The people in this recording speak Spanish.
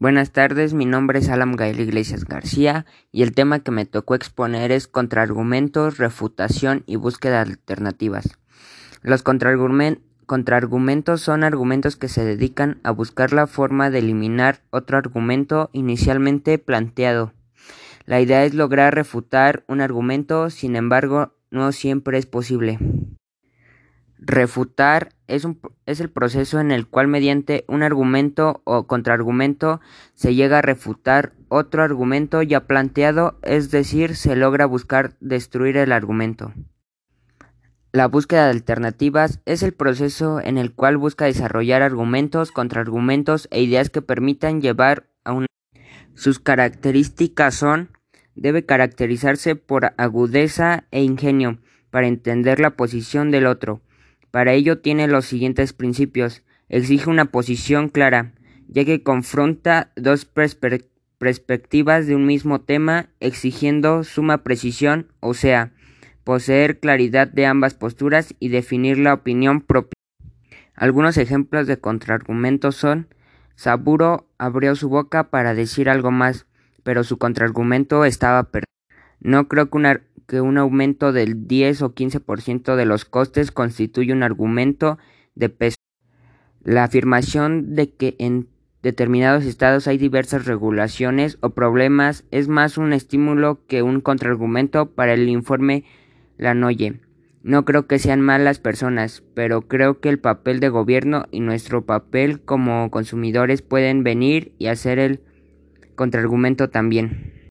Buenas tardes, mi nombre es Alam Gael Iglesias García y el tema que me tocó exponer es contraargumentos, refutación y búsqueda de alternativas. Los contraargumentos son argumentos que se dedican a buscar la forma de eliminar otro argumento inicialmente planteado. La idea es lograr refutar un argumento, sin embargo, no siempre es posible. Refutar es, el proceso en el cual mediante un argumento o contraargumento se llega a refutar otro argumento ya planteado, es decir, se logra buscar destruir el argumento. La búsqueda de alternativas es el proceso en el cual busca desarrollar argumentos, contraargumentos e ideas que permitan llevar a un... Sus características son debe caracterizarse por agudeza e ingenio para entender la posición del otro para ello tiene los siguientes principios. Exige una posición clara, ya que confronta dos perspectivas de un mismo tema, exigiendo suma precisión, o sea, poseer claridad de ambas posturas y definir la opinión propia. Algunos ejemplos de contraargumentos son Saburo abrió su boca para decir algo más, pero su contraargumento estaba perdido. No creo que una que un aumento del 10 o 15% de los costes constituye un argumento de peso. La afirmación de que en determinados estados hay diversas regulaciones o problemas es más un estímulo que un contraargumento para el informe Lanoye. No creo que sean malas personas, pero creo que el papel de gobierno y nuestro papel como consumidores pueden venir y hacer el contraargumento también.